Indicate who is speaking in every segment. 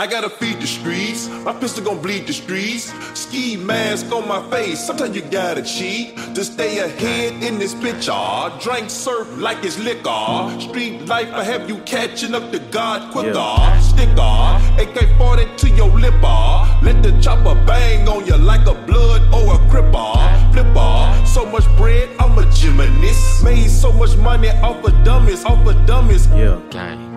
Speaker 1: I gotta feed the streets. My pistol gon' bleed the streets. Ski mask on my face. Sometimes you gotta cheat to stay ahead in this bitch. picture. Drink surf like it's liquor. Street life, I have you catching up to God quicker.
Speaker 2: Yeah.
Speaker 1: Sticker, AK 40 to your lip. lipper. Let the chopper bang on you like a blood or a cripper. Flipper, so much bread, I'm a gymnast. Made so much money off of dummies, off of dummies.
Speaker 2: Yeah.
Speaker 3: Gang.
Speaker 2: Yeah.
Speaker 3: Gang.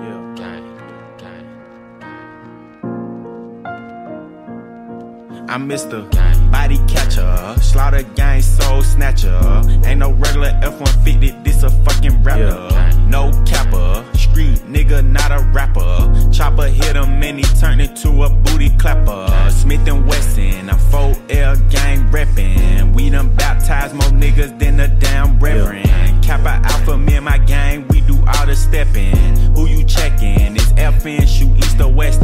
Speaker 2: I'm Mr. Body Catcher, Slaughter Gang Soul Snatcher. Ain't no regular F-150, this a fucking rapper. No capper, street nigga, not a rapper. Chopper hit him and he turned into a booty clapper. Smith and Wesson, a 4L gang reppin'. We done baptized more niggas than a damn reverend. Kappa Alpha, me and my gang, we do all the steppin'. Who you checkin'? It's FN, shoot east or west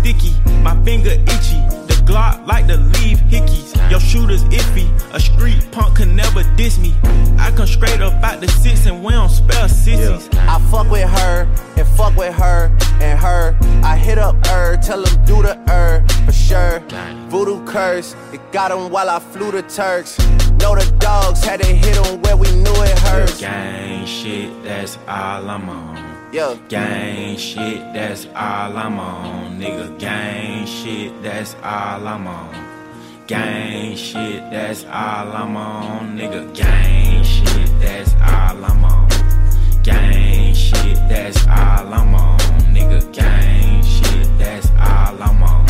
Speaker 2: sticky. My finger itchy, the Glock like to leave hickeys. Your shooter's iffy, a street punk can never diss me. I come straight up out the six and we don't spell sissies.
Speaker 4: I fuck with her and fuck with her and her. I hit up her, tell them do the her for sure. Voodoo curse, it got him while I flew the Turks. Know the dogs had to hit him where we knew it hurts.
Speaker 2: Gang shit, that's all I'm on.
Speaker 4: Yeah,
Speaker 2: Gang shit, that's all I'm on. Nigga, gang shit, that's all I'm on. Gang shit, that's all I'm on. Nigga, gang shit, that's all I'm on. Gang shit, that's all I'm on. Nigga, gang shit, that's all I'm on.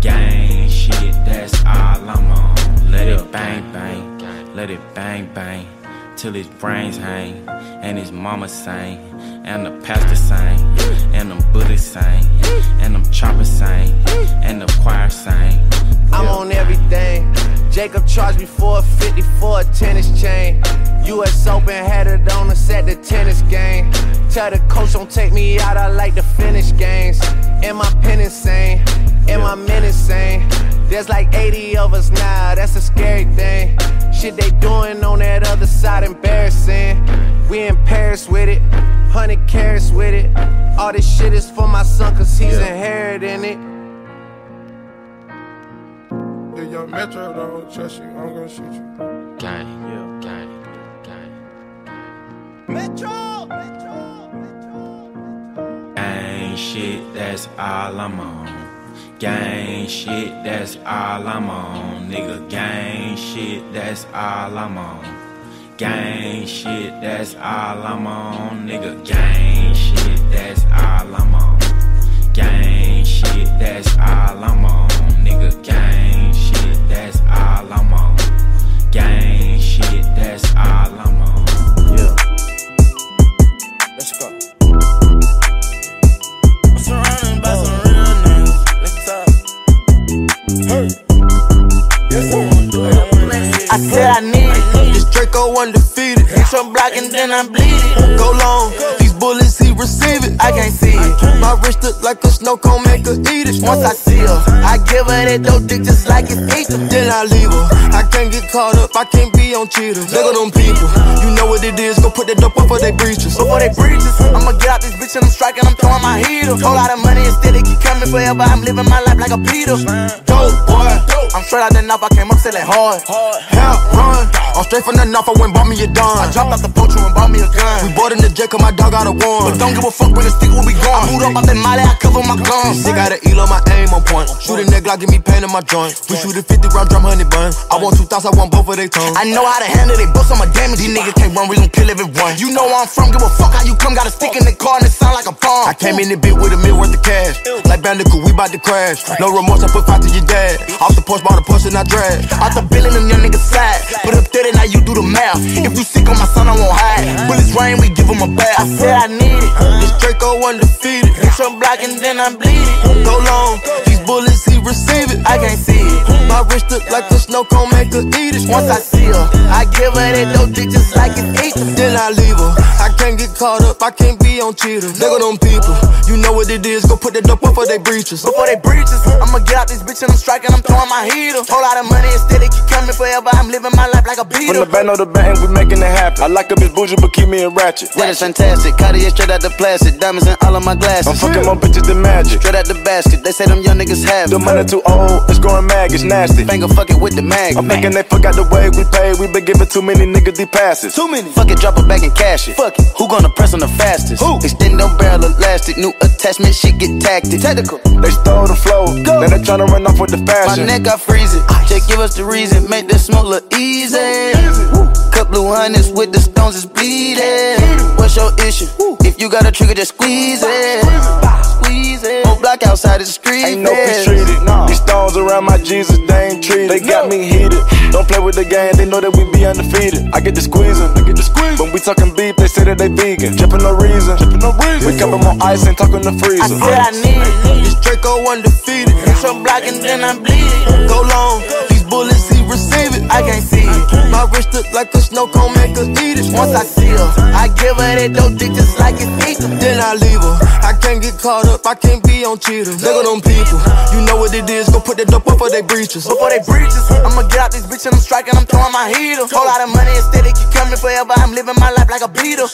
Speaker 2: Gang shit, that's all I'm on. Let it bang bang, let it bang bang, till his brains hang, and his mama sing, and the pastor sing, and them Buddhists sing, and them choppers sing, and the choir sing.
Speaker 4: I'm on everything. Jacob charged me 450 for a tennis chain. US Open had it on us at the tennis game. Tell the coach don't take me out, I like to finish games. And my pen insane, and my men insane. There's like 80 of us now, that's a scary thing. Shit they doing on that other side, embarrassing. We in Paris with it, 100 carats with it. All this shit is for my son, cause he's inheriting it.
Speaker 5: If your metro don't trust you, I'm gonna shoot you.
Speaker 3: Gang.
Speaker 2: Yeah.
Speaker 3: Gang. Gang.
Speaker 4: Metro!
Speaker 2: Gang shit, that's all I'm on. Gang shit, that's all I'm on. Nigga, gang shit, that's all I'm on. Gang shit, that's all I'm on. Nigga, gang shit, that's all I'm on. Gang shit, that's all I'm on. Nigga, gang shit, that's all I'm on. Gang shit, that's all I'm on.
Speaker 4: Yeah.
Speaker 6: I
Speaker 7: said I need it. This Draco undefeated. Hit your block and then I bleed it. Go long. These bullets, he receive it. I can't see it. My wrist look like a snow cone, make her eat it. Once I see her, I give her that dope dick just like it's ether. Then I leave her. I can't get caught up, I can't be on cheaters. Look at them people. You know what it is, go put that dope up for they breaches.
Speaker 6: Before they breaches, I'ma get out this bitch and I'm striking, I'm throwing my heater. Whole lot of money still it keep coming forever. I'm living my life like a Peter.
Speaker 7: Dope boy.
Speaker 6: I'm straight out the knife, I came up selling hard.
Speaker 7: Hell run. I'm straight from the north, I went bought me a dime.
Speaker 6: I dropped out the poacher and bought me a gun.
Speaker 7: We bought in the jet, cause my dog got a one.
Speaker 6: But don't give a fuck when the stick will be gone.
Speaker 7: I moved up out that molly, I cover my guns. Sick out of Elo, my aim on point. Shoot a nigga, give me pain in my joint. We shoot a 50 round drum, honey bun. I want two thoughts, I want both of they tongues.
Speaker 6: I know how to handle it, bust on my damage. These niggas can't run, we gon' kill everyone. You know where I'm from, give a fuck how you come. Got a stick in the car and it sound like a bomb.
Speaker 7: I came in the bit with a meal worth of cash. Like Bandicoot, we bout to crash. No remorse, I put five to your dad. Off the porch, bought a Porsche and I drag.
Speaker 6: Out the billing, them young niggas side. Put up 30, now you do the math. If you sick on my son, I won't hide. Bullets rain, we give 'em
Speaker 7: my back. I said I need it. This Draco undefeated. Hit your block and then I bleed it. Go long, these bullets he receive it. I can't see it. My wrist look like a snow cone, make her eat it. Once I see her, I give her that dope dick just like it's eat. Then I leave her. I can't get caught up, I can't be on cheaters. Nigga, them people, you know what it is. Go put that dope before they breaches.
Speaker 4: Before they breaches, I'ma get out this bitch and I'm striking, I'm throwing my heater. Whole lot of money instead, it keep coming forever. I'm living my life like a
Speaker 8: From
Speaker 4: beater.
Speaker 8: the band of the band, we making it happen. I like a bitch bougie, but keep me in ratchet.
Speaker 9: That is fantastic. Straight out the plastic. Diamonds in all of my glasses.
Speaker 8: I'm fucking more bitches than magic.
Speaker 9: Straight out the basket. They say them young niggas have it.
Speaker 8: The money too old, it's growing mag, it's nasty.
Speaker 9: Finger fuck it with the mag.
Speaker 8: I'm thinking they forgot the way we pay. We been giving too many niggas these passes.
Speaker 9: Too many. Fuck it, drop it back and cash it. Fuck it. Who gonna press on the fastest?
Speaker 8: Who?
Speaker 9: Extend no barrel elastic. New attachment, shit get tactic. Technical.
Speaker 8: They stole the flow, Go. now they tryna run off with the fashion.
Speaker 9: My neck, I freeze it. Just give us the reason. Make this smoke look easy. Cut blue hundreds with the stones is bleeding. What's your issue? If you got a trigger, just squeeze it. Squeeze it. Whole block outside of the street.
Speaker 8: Ain't no peace treated. These stones around my Jesus, they ain't treated. They got me heated. Don't play with the game, they know that we be undefeated. I get the squeezing, I get the squeeze. When we talking beef, they say that they vegan. Drippin' no reason, drippin' no reason. We cuppin' more ice and talking the
Speaker 7: I
Speaker 8: freezer.
Speaker 7: said I need it. This Draco undefeated. Hit your block and then I bleed it. Go long, these bullets he receive it. I can't see it. My wrist look like a snow cone, make her eat it. Once I see her, I give her that dope dick just like it's eat Then I leave her. I can't get caught up, I can't be on cheaters. Nigga, them people, you know what it is. Go put that dope up for they breaches.
Speaker 4: Before they breaches, I'ma get out this bitch and I'm striking, I'm throwing my heater. Whole lot of money instead, it keep coming forever. I'm living my life like a beater.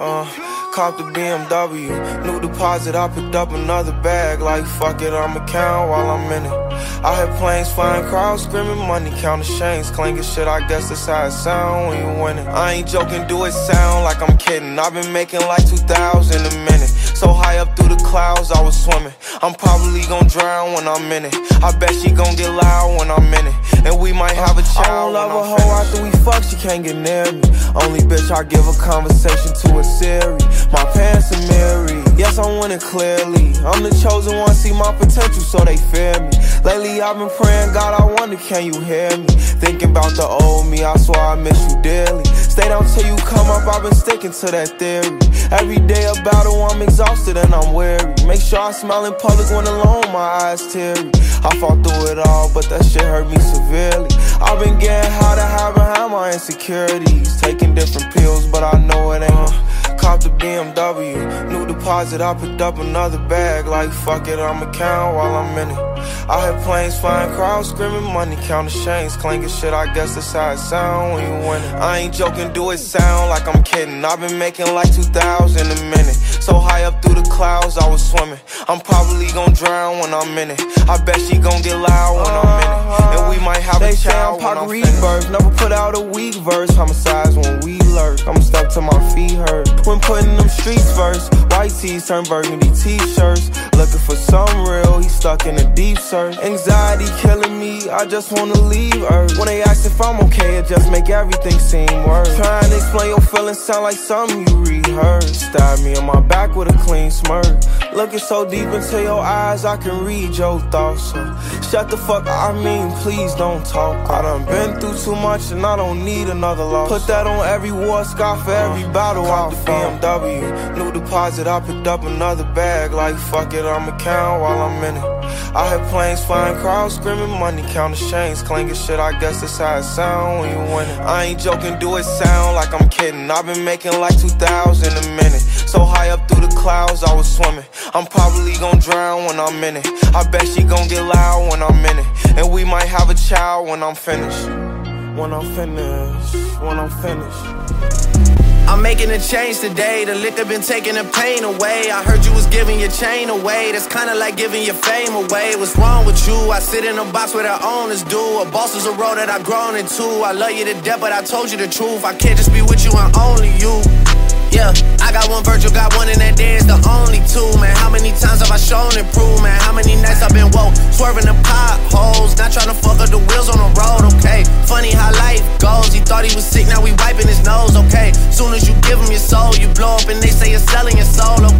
Speaker 6: Uh, cop the BMW, new deposit. I picked up another bag. Like fuck it, I'ma count while I'm in it. I hear planes flying, crowds screaming, money counting chains, clanking shit. I guess that's how it sound when you winning. I ain't joking, do it sound like I'm kidding. I've been making like 2,000 a minute. So high up through the clouds, I was swimming. I'm probably gon' drown when I'm in it. I bet she gon' get loud when I'm in it. And we might have a child. I don't love a hoe after we fuck, she can't get near me. Only bitch I give a conversation to a Siri. My pants are mirrored. Yes, I'm winning clearly. I'm the chosen one, see my potential, so they fear me. Lately, I've been praying, God, I wonder, can you hear me? Thinking about the old me, I swear I miss you dearly. Stay down till you come up, I've been sticking to that theory. Every day a battle, I'm exhausted and I'm weary. Make sure I smile in public when alone, my eyes teary. I fought through it all, but that shit hurt me severely. I've been getting high to hide behind my insecurities. Taking different pills, but I know it ain't. Uh, Uh, Cop the BMW, new deposit. I picked up another bag. Like fuck it, I'ma count while I'm in it. I hear planes flying, crowds screaming, money counting chains, clanking shit. I guess that's how it sound when you winning. I ain't joking, do it sound like I'm kidding. I've been making like 2,000 a minute. So high up through the clouds, I was swimming. I'm probably gon' drown when I'm in it. I bet she gon' get loud when I'm in it. And we might have
Speaker 10: They
Speaker 6: a
Speaker 10: say
Speaker 6: child
Speaker 10: I'm
Speaker 6: when
Speaker 10: Pac
Speaker 6: I'm
Speaker 10: Rebirth,
Speaker 6: finished.
Speaker 10: never put out a weak verse. Homicides when we lurk. I'm stuck to my feet hurt. When putting them streets first, white tees turn burgundy t-shirts. Looking for some real, he stuck in a deep search. Anxiety killing me, I just wanna leave Earth. When they ask if I'm okay, it just make everything seem worse. Trying to explain your feelings sound like something you rehearsed. Stab me on my back with a clean smirk. Looking so deep into your eyes, I can read your thoughts. So shut the fuck, I mean, please don't talk. I done been through too much and I don't need another loss. Put that on every war scar for every uh, battle I fought. BMW, new deposit, I picked up another bag. Like fuck it, I'ma count while I'm in it. I hear planes flying, crowds screaming, money counting chains, clanking shit. I guess that's how it sound when you winning. I ain't joking, do it sound like I'm kidding. I've been making like 2,000 a minute. So high up through the clouds, I was swimming. I'm probably gon' drown when I'm in it. I bet she gon' get loud when I'm in it. And we might have a child when I'm finished. When I'm finished, when I'm finished.
Speaker 4: I'm making a change today. The liquor been taking the pain away. I heard you was giving your chain away. That's kinda like giving your fame away. What's wrong with you? I sit in a box where the owners do. A boss is a role that I've grown into. I love you to death, but I told you the truth. I can't just be with you and only you. Yeah, I got one Virgil, got one in that day, it's the only two, man. How many times have I shown and proved, man? How many nights I've been woke, swerving the potholes, not trying to fuck up the wheels on the road, okay? Funny how life goes, he thought he was sick, now we wiping his nose, okay? Soon as you give him your soul, you blow up and they say you're selling your soul, okay?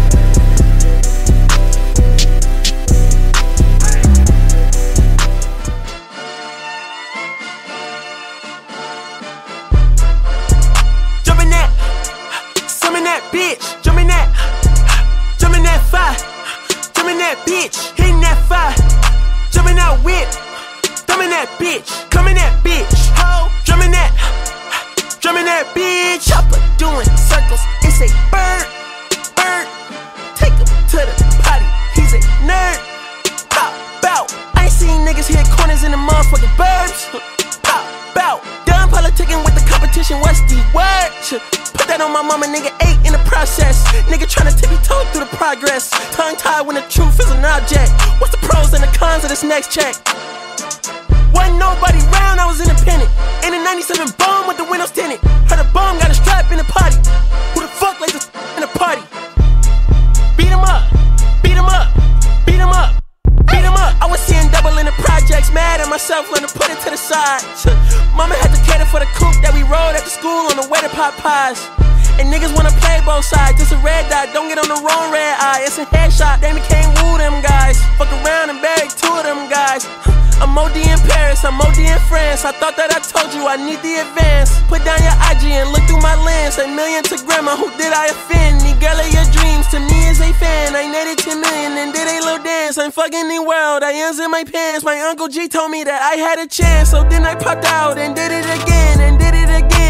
Speaker 11: That whip, thumb in that bitch. Come in that bitch, ho. Jump in that, jump in that bitch. Chopper doing circles. It's a bird, bird. Take him to the potty. He's a nerd. Pop out. I ain't seen niggas hit corners in the motherfucking burbs. Pop out. Done politicking with the competition. What's the word? Put that on my mama, nigga. Eight in the process. Nigga tryna tippy toe through the progress. This next check? Wasn't nobody round, I was independent. In a 97 bomb with the windows tinted. Heard a bomb got a strap in the party. Who the fuck like this in the party? Beat 'em up, beat 'em up, beat 'em up, beat 'em up. I was seeing double in the projects, mad at myself, learned to put it to the side. Mama had to cater for the coupe that we rode at the school on the way to pot pies. And niggas wanna play both sides. It's a red dot, don't get on the wrong red eye. It's a headshot, they can't woo them guys. Fuck around and bag two of them guys. I'm OD in Paris, I'm OD in France. I thought that I told you I need the advance. Put down your IG and look through my lens. A million to grandma, who did I offend? The girl of your dreams to me is a fan. I netted 10 million and did a little dance. I'm fucking the world, I ends in my pants. My uncle G told me that I had a chance. So then I popped out and did it again, and did it again,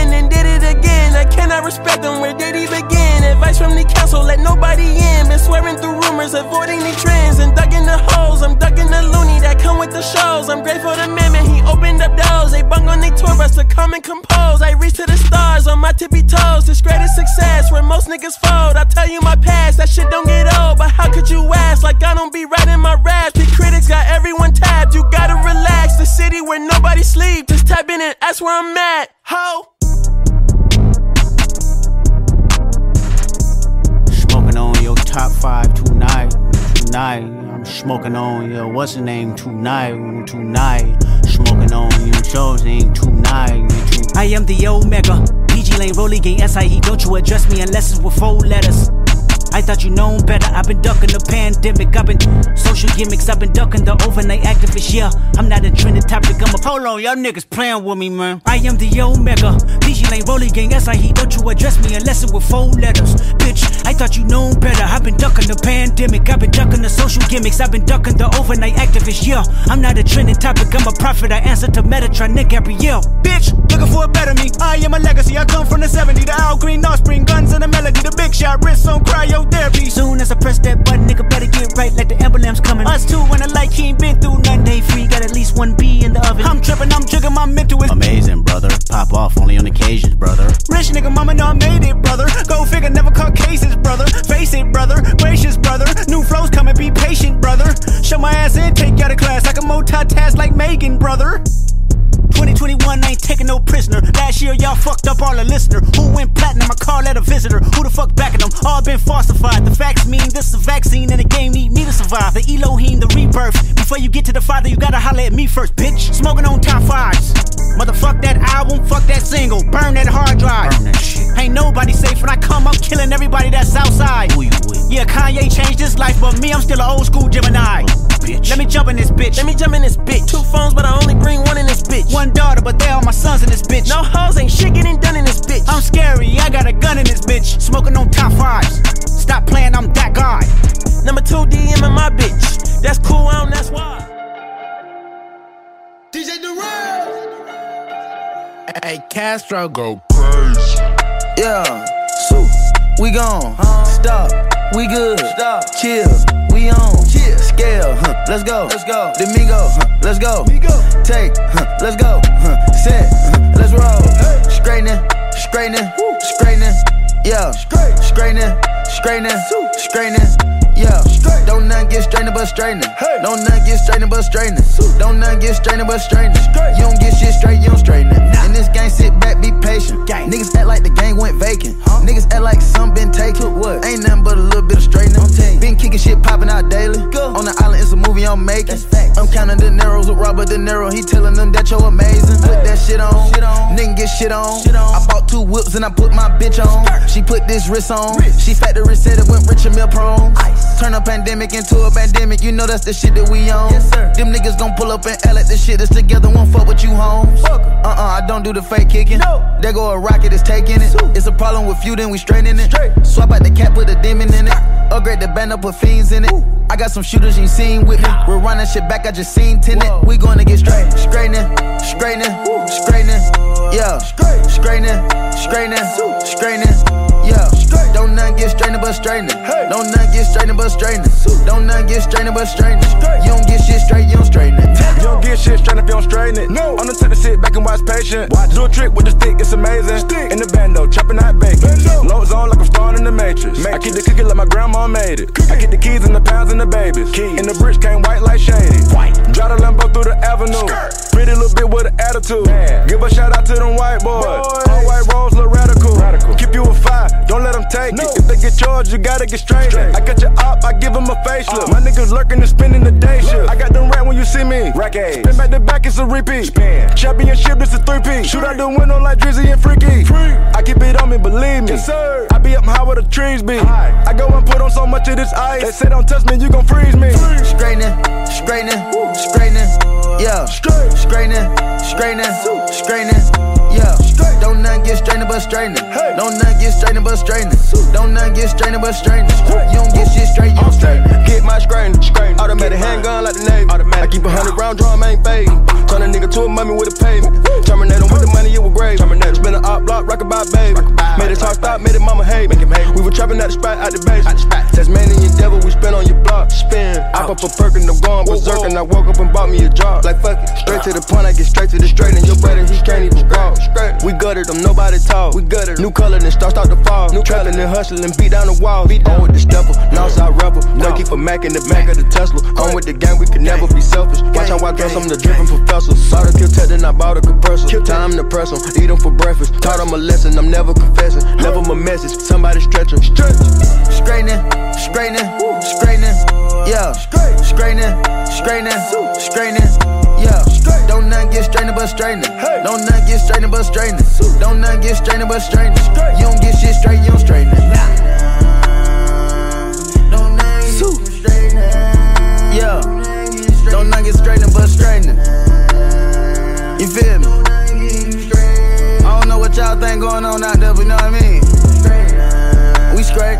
Speaker 11: again. I cannot respect them, where did he begin? Advice from the council, let nobody in. Been swearing through rumors, avoiding the trends, and ducking the holes. I'm ducking the loony that come with the shows. I'm grateful to man, man, he opened up doors. They bung on they tour bus to come and compose. I reach to the stars on my tippy toes. This greatest success where most niggas fold. I tell you my past, that shit don't get old. But how could you ask? Like I don't be writing my raps. The critics got everyone tapped. You gotta relax. The city where nobody sleep. Just tap in and that's where I'm at. Ho.
Speaker 12: Top five tonight, tonight. I'm smoking on your what's the name tonight, tonight. Smoking on your chosen tonight, tonight.
Speaker 13: I am the Omega. PG Lane, Rolly Gang, SIE. Don't you address me unless it's with four letters. I thought you known better. I've been ducking the pandemic. I've been social gimmicks. I've been ducking the overnight activists. Yeah, I'm not a trending topic. I'm a hold on, y'all niggas playing with me, man. I am the Omega. PG Lane, Rolly Gang, SIE. Don't you address me unless it's with four letters. Bitch, I thought you known better. I've been ducking the pandemic. I've been ducking the social gimmicks. I've been ducking the overnight activists. Yeah, I'm not a trending topic. I'm a prophet. I answer to Metatron, Nick Gabrielle.
Speaker 14: Bitch, looking for a better me. I am a legacy. I come from the 70. The Al Green, Offspring, guns and the melody. The big shot, wrists on cryotherapy.
Speaker 13: Soon as I press that button, nigga better get right like the emblem's coming. Us two when I like he ain't been through nothing. Day free, got at least one B in the oven.
Speaker 14: I'm tripping, I'm triggering my mental.
Speaker 12: Amazing, brother. Pop off only on occasions, brother.
Speaker 14: Rich nigga, mama know I made it, brother. Go figure, never caught cases, brother. Face it, brother. Gracious, brother. New flows coming, be patient, brother. Show my ass in, take you out of class. I can multitask like Megan, brother. 2021 ain't taking no prisoner. Last year, y'all fucked up all the listener. Who went platinum? I call that a visitor. Who the fuck backing them? All been falsified. The facts mean this is a vaccine and the game need me to survive. The Elohim, the rebirth. Before you get to the father, you gotta holler at me first, bitch. Smoking on top fives. Motherfuck that album, fuck that single. Burn that hard drive.
Speaker 12: Burn that shit.
Speaker 14: Ain't nobody safe when I come up killing everybody that's outside.
Speaker 12: Who you with?
Speaker 14: Yeah, Kanye changed his life, but me, I'm still an old school Gemini.
Speaker 12: Bitch.
Speaker 14: Let me jump in this bitch.
Speaker 11: Let me jump in this bitch. Two phones, but I only bring one in this bitch.
Speaker 14: One daughter, but they all my sons in this bitch.
Speaker 11: No hoes, ain't shit getting done in this bitch.
Speaker 14: I'm scary, I got a gun in this bitch. Smoking on top fives. Stop playing, I'm that guy.
Speaker 11: Number two DM in my bitch. That's cool, I don't, that's why.
Speaker 5: DJ Durant.
Speaker 4: Hey, Castro, go. crazy.
Speaker 9: Yeah, so we gone. Huh? Stop, we good. Stop, chill, we on. Scale, huh, let's go. Let's go. Domingo, huh, let's go. Take, huh, let's go. Huh, set, huh, let's roll. Straightening, straightening, straightening. Yeah, straightening, straightening, straightening. Yeah, don't none get straightening but straightening. Don't none get straightening but straightening. Don't none get straightening but straightening. You don't get shit straight, you don't straighten it. In this game, sit back, be patient. Niggas act like the game went vacant. Niggas act like some been taken. What? Ain't nothing but a little bit of straightening. Been kicking shit popping out daily. On the island, it's a movie I'm making. I'm counting the Neros with Robert De Niro. He telling them that you're amazing. Put that shit on. Nigga get shit on. I bought two whips and I put my bitch on. She put this wrist on. She factory said it went rich and meal prone. Turn a pandemic into a pandemic. You know that's the shit that we on. Them niggas gon' pull up and L at the shit that's together. Won't fuck with you, homes. Uh uh, I don't do the fake kicking. No. There go a rocket, it's taking it. It's a problem with you, then we straightening it. Swap out the cap, put a demon in it. Upgrade the band up, put fiends in it. I got some shooters you seen with me. We're running shit back, I just seen tenant. We gonna get straight. Straightening, straightening, straightening. Yeah, straightening, straightening, straightening. Yeah, don't none get straightening but straightening. Don't none get straightening but straightening. Don't none get straightening but straightening. You don't get shit straight, you don't straighten it.
Speaker 8: You don't get shit straight if you don't straighten it. No. I'm the type to sit back and watch patient. Do a trick with the stick, it's amazing. In the bando, chopping out bacon. Low zone like I'm starring in the matrix. I keep the cookie like my grandma made it. I get the keys and the pounds and the babies. In the bridge came white like shady. Drive the Lambo through the avenue. Pretty little bit with an attitude. Give a shout out to them white boys. All white rolls look radical. Keep you a five, don't let them take it. If they get yours, you gotta get straight. I got your op, I give them a facelift. My niggas lurking and spinning the day shift. I got them rat when you see me. Rack Spin back to back, it's a repeat. Spin. Championship, this a three-peat. Shoot out the window like Drizzy and Freaky. I keep it on me, believe me. Yes, sir. I be up high where the trees be. I go and put on so much of this ice. They say don't touch me, you gon' freeze me.
Speaker 9: Straightening, straightening, straightening. Yeah, straightening, straightening, straightening. Yeah, don't none get straightening but straightening. Don't none get straightening but straightening. Don't none get straightening but straightening. You don't get shit straight, you it.
Speaker 15: Get my straightening, automatic handgun like the Navy. I keep a hundred round drum, ain't fading. Turn a nigga to a mummy with a pavement. Terminate him with the money, it was grave. Terminate Spin an op block, rock about baby. Made it talk stop, made it mama hate. We were trapping at the spot, out the base. Tasmanian devil, we spin on your block. Spin. I pop a perk and I'm going berserk. And I woke up and bought me a job. Like fuck it. Straight to the point, I get straight to the straight. And your brother, he can't even walk. We gutted them, nobody talk. We gutted New color, then start start to fall. New trapping and hustling, beat down the walls. Beat down with the stepper, Northside rebel. No. keep a Mac in the back of the Tesla. On with the gang, we can never be selfish. Watch how I dress, I'm the dripping professor. Saw the kill tech, then I bought a compressor. Time to press 'em, eat 'em for breakfast. Taught Taught 'em a lesson, I'm never confessing. Never my message, somebody stretch 'em. Stretch.
Speaker 9: Straightening, straightening, straightening. Yeah, straightening, straightening, straightening. Yeah, don't none get straightening but straightening. Don't none get straightening but straightening. Don't none get straightening but straightening. You don't get shit straight, you don't straighten it. Yeah, don't none get straightening but straightening. You feel me? I don't know what y'all think going on out there, but you know what I mean? We straight.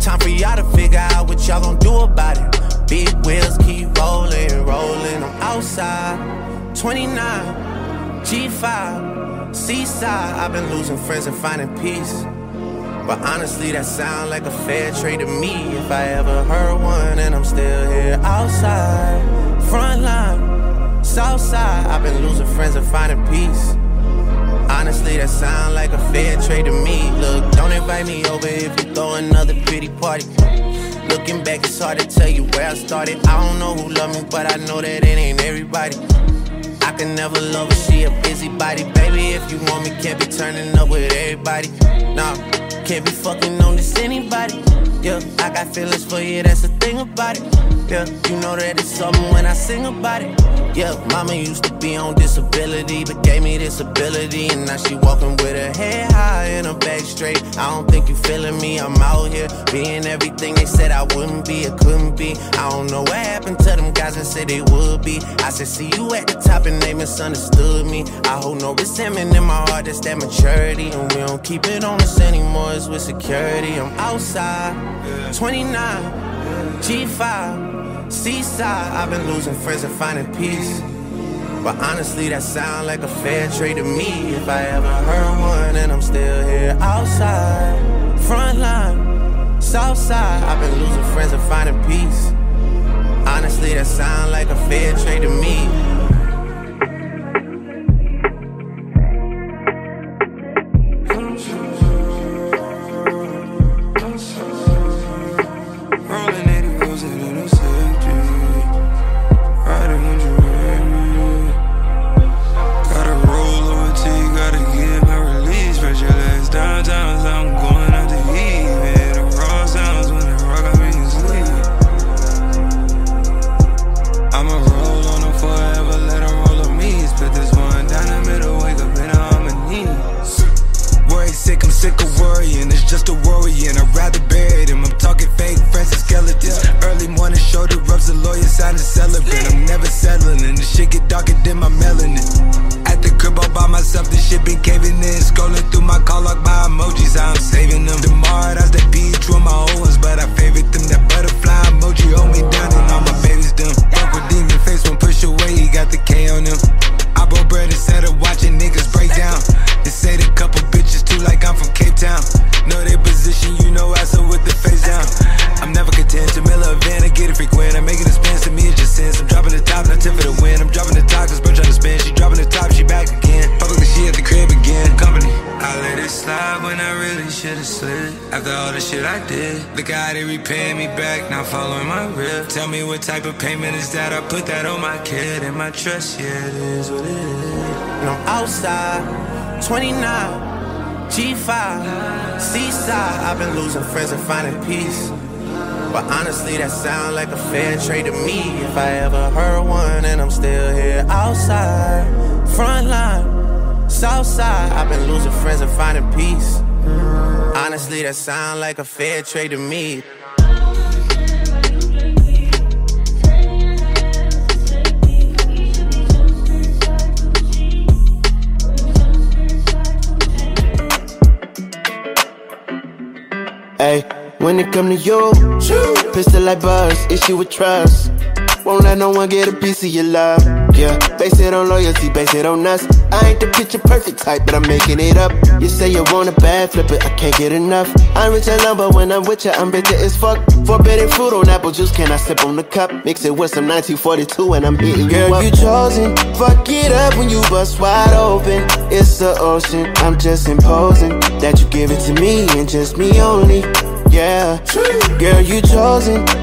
Speaker 4: Time for y'all to figure out what y'all gon' do about it. Big wheels keep rolling, rolling. I'm outside, 29, G5, Seaside. I've been losing friends and finding peace. But honestly, that sound like a fair trade to me. If I ever heard one, and I'm still here outside, front line, south side. I've been losing friends and finding peace. Honestly, that sound like a fair trade to me. Look, don't invite me over if you throw another pretty party. Looking back, it's hard to tell you where I started. I don't know who loved me, but I know that it ain't everybody. I can never love her, she a busybody. Baby, if you want me, can't be turning up with everybody. Nah, can't be fucking on this anybody. Yeah, I got feelings for you, that's the thing about it. Yeah, you know that it's something when I sing about it. Yeah, mama used to be on disability, but gave me this ability. And now she walking with her head high and her back straight. I don't think you feeling me, I'm out here being everything they said I wouldn't be, it couldn't be. I don't know what happened to them guys that said they would be. I said, see you at the top and they misunderstood me. I hold no resentment in my heart, that's that maturity. And we don't keep it on us anymore, it's with security. I'm outside, 29, G5, Seaside. I've been losing friends and finding peace. But honestly, that sound like a fair trade to me. If I ever heard one, and I'm still here outside, front line, south side. I've been losing friends and finding peace. Honestly, that sound like a fair trade to me. Honestly, that sound like a fair trade to me.
Speaker 16: Hey, when it come to you, pistol like buzz, issue with trust. Won't let no one get a piece of your love. Yeah, base it on loyalty, base it on us. I ain't the picture perfect type, but I'm making it up. You say you want a bad flip it, I can't get enough. I'm rich alone, but when I'm with you, I'm bitter as fuck. Forbidden fruit on apple juice, can I sip on the cup? Mix it with some 1942 and I'm hitting you
Speaker 7: Girl,
Speaker 16: up.
Speaker 7: you chosen. Fuck it up when you bust wide open. It's the ocean. I'm just imposing that you give it to me and just me only. Yeah, girl, you chosen.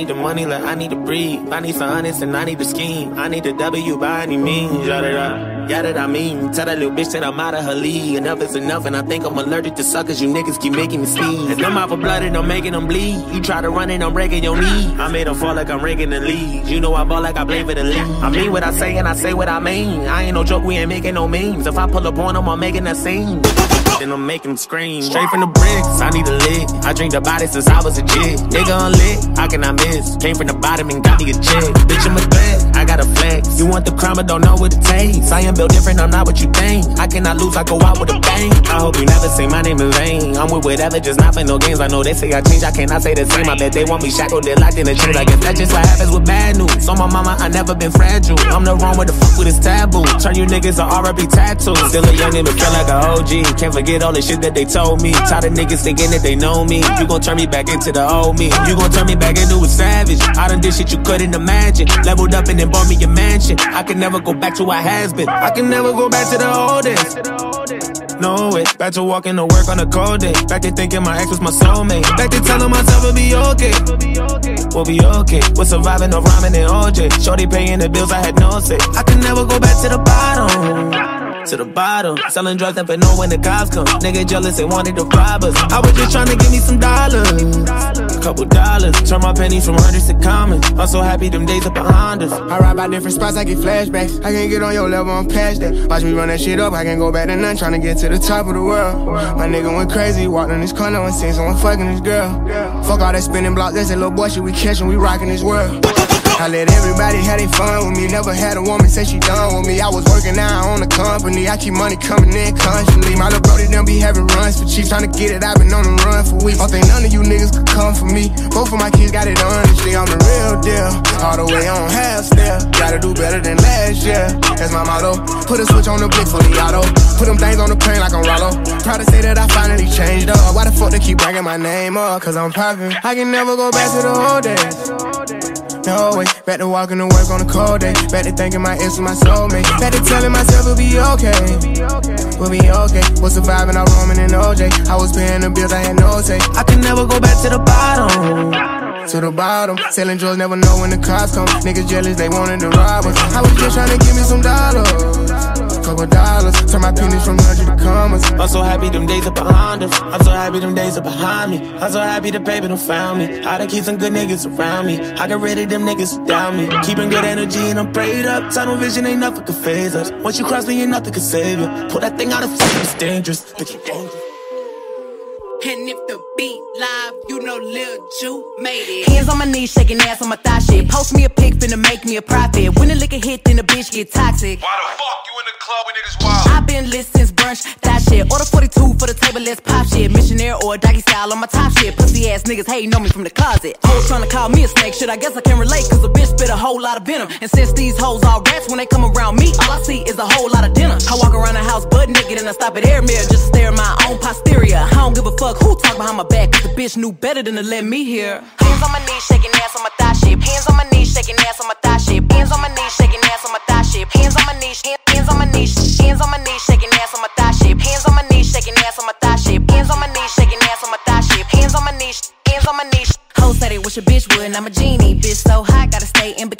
Speaker 11: Need the money like I need to breathe. I need some honest and I need to scheme. I need the W by any means. Yada da. Yada da mean. Tell that little bitch that I'm out of her league. Enough is enough, and I think I'm allergic to suckers. You niggas keep making me sneeze. And them out for blood and I'm making them bleed. You try to run and I'm breaking your knee. I made them fall like I'm raking the leads. You know I ball like I play for the league. I mean what I say and I say what I mean. I ain't no joke, we ain't making no memes. If I pull up on them, I'm making a scene. Then I'm making them scream. Straight from the bricks, I need a lick. I drink the body since I was a jit. Nigga unlit, how can I miss? Came from the bottom and got me a check. Bitch, I'm a threat, I got a flex. You want the crown, but don't know what it takes. I am built different, I'm not what you think. I cannot lose, I go out with a bang. I hope you never say my name in vain. I'm with whatever, just not for no games. I know they say I change, I cannot say the same. I bet they want me shackled, they're locked in a chains. I guess that's just what happens with bad news. So my mama, I never been fragile. I'm the wrong with the fuck with this taboo. Turn you niggas to R.I.P. tattoos. Still a young nigga, feel like a OG. Can't forget all the shit that they told me. Tired of niggas thinking that they know me. You gon' turn me back into the old me. You gon' turn me back into a savage. I done did shit you couldn't imagine. Leveled up and then bought me a mansion. I can never go back to what has been. I can never go back to the old days. No way. Back to walking to work on a cold day. Back to thinking my ex was my soulmate. Back to telling myself it'll be okay. We'll be okay. We're surviving no rhyming and OJ. Shorty paying the bills, I had no say. I can never go back to the bottom to the bottom. Selling drugs, never know when the cops come. Nigga jealous, they wanted to rob us. I was just trying to give me some dollars. A couple dollars. Turn my pennies from hundreds to common. I'm so happy them days are behind us.
Speaker 5: I ride by different spots, I get flashbacks. I can't get on your level, I'm past that. Watch me run that shit up, I can't go back to none. Trying to get to the top of the world. My nigga went crazy, walked in this corner and seen someone fucking this girl. Fuck all that spinning block, that's a little boy shit we catching, we rocking this world. I let everybody have their fun with me. Never had a woman say she done with me. I was working out on the company. I keep money coming in constantly. My little brody them be having runs for cheap. Trying to get it, I've been on the run for weeks. Don't think none of you niggas could come for me. Both of my kids got it honestly. I'm the real deal. All the way on half step. Gotta do better than last year. That's my motto. Put a switch on the blick for the auto. Put them things on the plane like I'm Rollo. Proud to say that I finally changed up. Why the fuck they keep bringing my name up? Cause I'm poppin'. I can never go back to the old days. No way, eh? back to walking to work on a cold day. Back to thinking my ex was my soulmate. Back to telling myself it'll be okay. We'll be okay. Was surviving all Roman and OJ. I was paying the bills, I had no say. I can never go back to the bottom. To the bottom, selling drugs, never know when the cops come. Niggas jealous, they wanted to rob us. I was just trying to give me some dollars couple dollars. Turn my pennies from hundred to commas.
Speaker 11: I'm so happy them days are behind us. I'm so happy them days are behind me. I'm so happy the baby done found me. I done keep some good niggas around me. I got rid of them niggas down me. Keeping good energy and I'm prayed up. Tunnel vision ain't nothing can phase us. Once you cross me, ain't nothing can save you. Pull that thing out of flame, it's dangerous. Bitch, you dangerous.
Speaker 17: And if the beat live, you know Lil little Jew made it. Hands on my knees, shaking ass on my thigh shit. Post me a pic, finna make me a profit. When the liquor hit, then the bitch get toxic.
Speaker 18: Why the fuck you in the club niggas wild?
Speaker 17: I've been lit since brunch, that shit. Order 42 for the table, let's pop shit. Missionaire or doggy style on my top shit. Pussy ass niggas hating on me from the closet. Hoes trying to call me a snake, shit. I guess I can relate, cause a bitch spit a whole lot of venom. And since these hoes all rats, when they come around me, all I see is a whole lot of. I walk around the house butt naked and I stop at air mirror just to stare at my own posterior. I don't give a fuck who talk behind my back, cause the bitch knew better than to let me hear. Hands on my knees, shaking ass on my thigh shit. Hands on my knees, shaking ass on my thigh shit. Hands on my knees, shaking ass on my thigh shit. Hands on my knees, hands on my knees, hands on my knees, shaking ass on my thigh shit. Hands on my knees, shaking ass on my thigh shit. Hands on my knees, shaking ass on my thigh shit. Hands on my knees, hands on my knees. Hoes say they wish a bitch would, and I'm a genie. Bitch so hot, gotta stay in bikinis.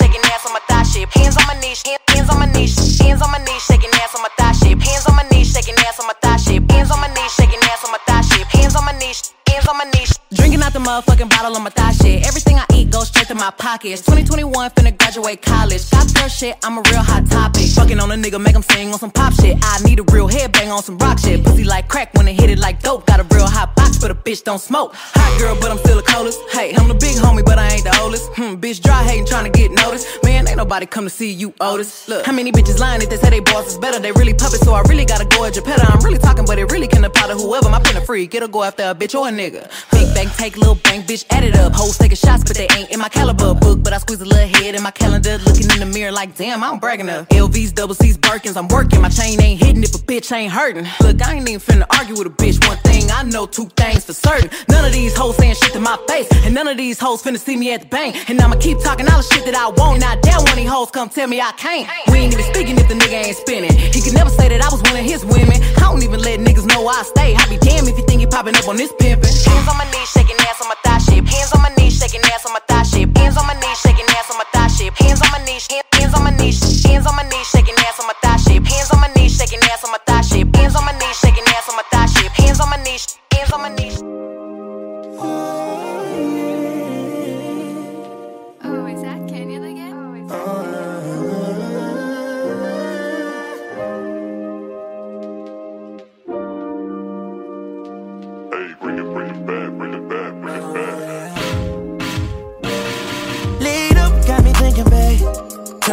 Speaker 17: shaking ass on my thigh shape. Hands on my knees, hands on my knees, hands on my knees, shaking ass on my thigh shape. Hands on my knees, shaking ass on my thigh shape. Hands on my knees, shaking ass on my thigh shape. Hands on my knees, hands on my knees. Drinking out the motherfucking bottle on my thigh shit. Everything I eat goes straight to my pockets. 2021 finna graduate college. Got their shit, I'm a real hot topic. Fucking on a nigga, make him sing on some pop shit. I need a real headbang on some rock shit. Pussy like crack when it hit it like dope. Got a real hot box, but a bitch don't smoke. Hot girl, but I'm still the coldest. Hey, I'm the big homie, but I ain't the oldest. Hmm, bitch dry hating, trying to get noticed. Man, ain't nobody come to see you, Otis. Look, how many bitches lying if they say they boss is better? They really puppets, so I really gotta go at Geppetto. I'm really talking, but it really can apply to whoever. My pen a freak, it'll go after a bitch or a nigga. Big bank, take little bank, bitch, add it up. Hoes taking shots, but they ain't in my caliber book. But I squeeze a little head in my calendar, looking in the mirror like, damn, I'm bragging up. LVs, double C's, Birkins, I'm working. My chain ain't hitting if a bitch ain't hurting. Look, I ain't even finna argue with a bitch. One thing I know, two things for certain. None of these hoes saying shit to my face, and none of these hoes finna see me at the bank. And I'ma keep talking all the shit that I want, I dare one these hoes come tell me I can't. We ain't even speaking if the nigga ain't spinning. He could never say that I was one of his women. I don't even let niggas know I stay. I be damn if you think you popping up on this pimpin'. Hands on my knees, shaking ass on my thigh shape. Hands on my knees, shaking ass on my thigh shape. Hands on my knees, shaking ass on my thigh shape. Hands on my knees, hands on my knees, hands on my knees, shaking ass on my thigh shape. Hands on my knees, shaking ass on my thigh shape. Hands on my knees, shaking ass on my thigh shape. Hands on my knees, hands on my knees.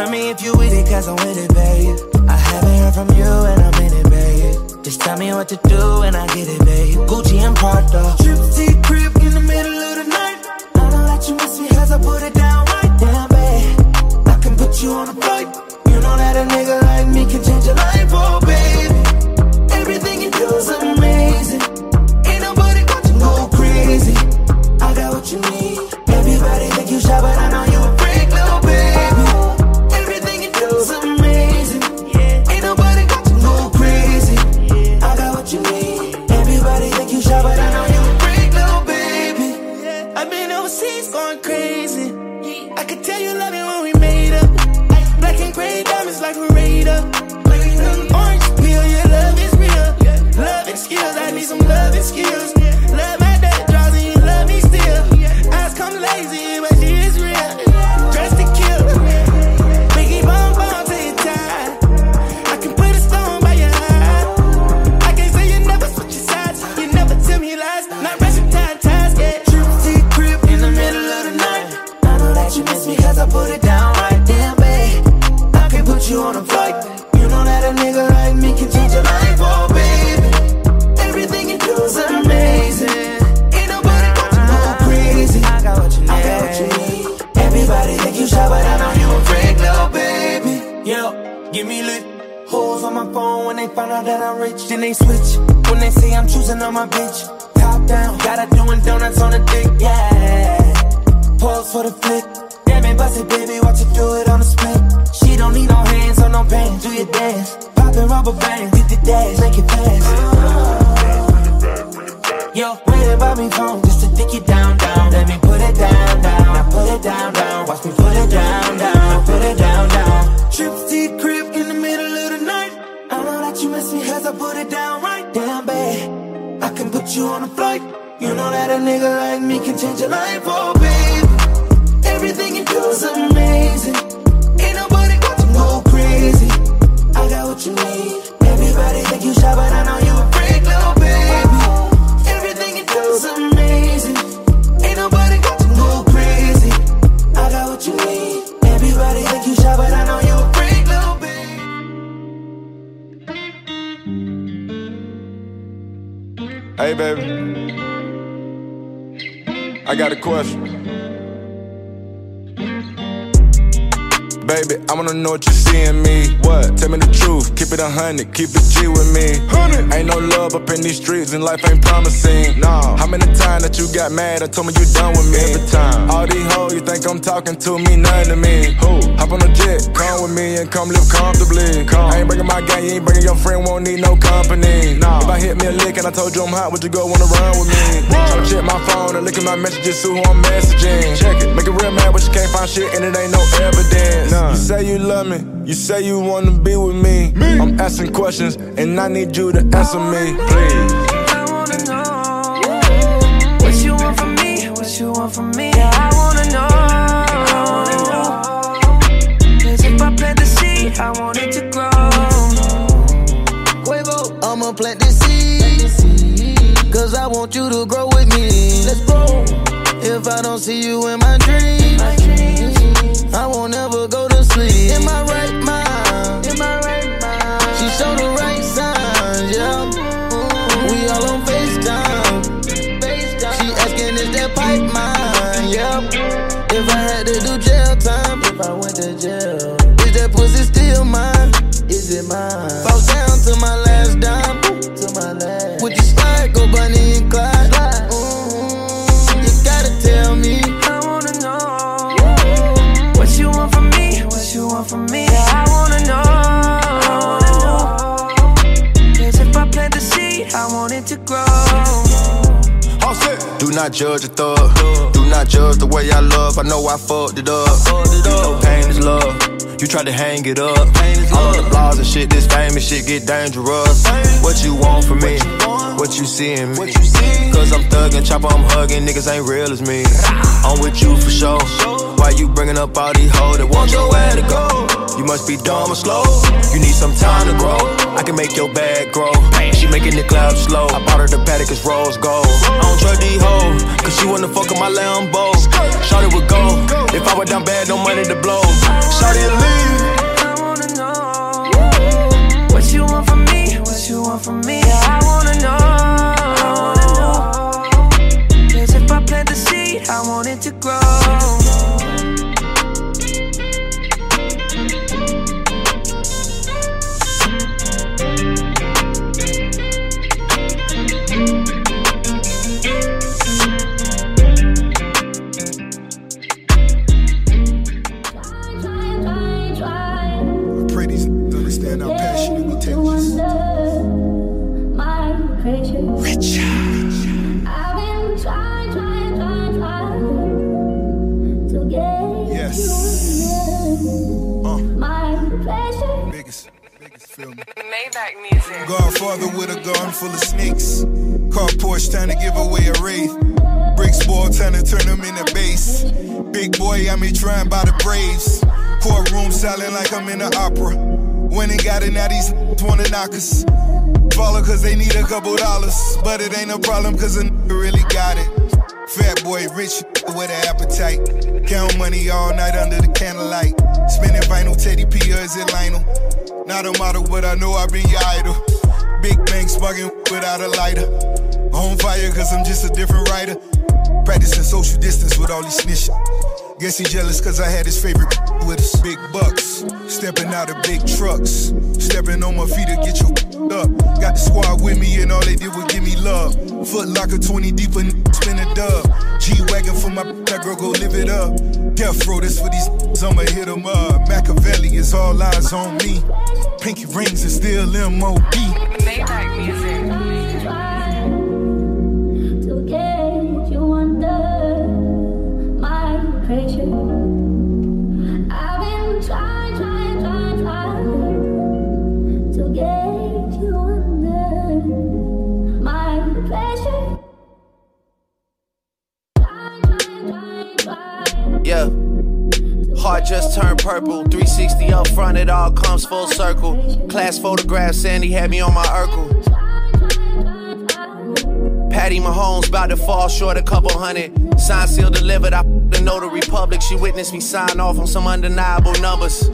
Speaker 19: Tell me if you with it, cause I'm with it, babe. I haven't heard from you and I'm in it, babe. Just tell me what to do and I get it, babe. Gucci and Prada. Trip T crib in the middle of the night. I know that you miss me cause I put it down right down, babe. I can put you on a flight. You know that a nigga like me can change your life, oh, baby. Everything you do is amazing. Ain't nobody got to go crazy. I got what you need. Everybody think you shy, but I know you Orange peel, your love is real. Love and skills, I need some love and skills. Love
Speaker 8: keep it got mad I told me you done with me? Every time. All these hoes you think I'm talking to me, nothing to me. Who? Hop on a jet, come with me and come live comfortably. Come. I ain't bringing my gang, you ain't bringing your friend, won't need no company. Nah. If I hit me a lick and I told you I'm hot, would you go wanna run with me? Tryna check my phone and look at my messages, see who I'm messaging. Check it, make it real mad, but you can't find shit and it ain't no evidence. You say you love me, you say you wanna be with me. me. I'm asking questions and I need you to answer me, please.
Speaker 19: Want from me? Yeah, I wanna know. Cause if I plant the seed, I want it to grow.
Speaker 9: Quavo, I'ma plant this seed. Cause I want you to grow with me. Let's grow. If I don't see you in my dreams, I won't ever go to sleep. In my
Speaker 15: not judge a thug. Do not judge the way I love. I know I fucked it up. You know pain is love. You tried to hang it up. All the blogs and shit, this famous shit get dangerous. What you want from me? What you see in me? Cause I'm thuggin', chopper, I'm hugging. Niggas ain't real as me. I'm with you for sure. Why you bringing up all these hoes that want your way to go? You must be dumb or slow. You need some time to grow. I can make your bag grow. She making the clouds slow. I bought her the Patek, it's rose gold. I don't trust these hoes, cause she wanna fuck with my Lambo. Shorty would go. If I were down bad, no money to blow. Shorty leave.
Speaker 19: What you want from me? What you want from me? Yeah,
Speaker 20: gun full of snakes. Car Porsche trying to give away a wraith. Bricks ball trying to turn them into base. Big boy, I'm here trying buy the Braves. Courtroom silent like I'm in the opera. When got it, now these wanna knock us. Follow cause they need a couple dollars. But it ain't a problem cause a really got it. Fat boy, rich with an appetite. Count money all night under the candlelight. Spinning vinyl, Teddy P or is it Lionel? Not a model, but I know I've been your idol. Big bang sparking without a lighter. On fire, cause I'm just a different writer. Practicing social distance with all these snitching. Guess he jealous cause I had his favorite with us. Big bucks, stepping out of big trucks. Stepping on my feet to get you up. Got the squad with me and all they did was give me love. Foot locker 20 deep and spin a dub. G-Wagon for my that girl, go live it up. Death row, this for these I'ma hit 'em up. Machiavelli is all eyes on me. Pinky rings is still MOB.
Speaker 21: Maybach music.
Speaker 4: Purple. 360 up front, it all comes full circle. Class photograph, Sandy had me on my Urkel. Patty Mahomes about to fall short a couple hundred. Sign seal delivered. I the notary public. She witnessed me sign off on some undeniable numbers.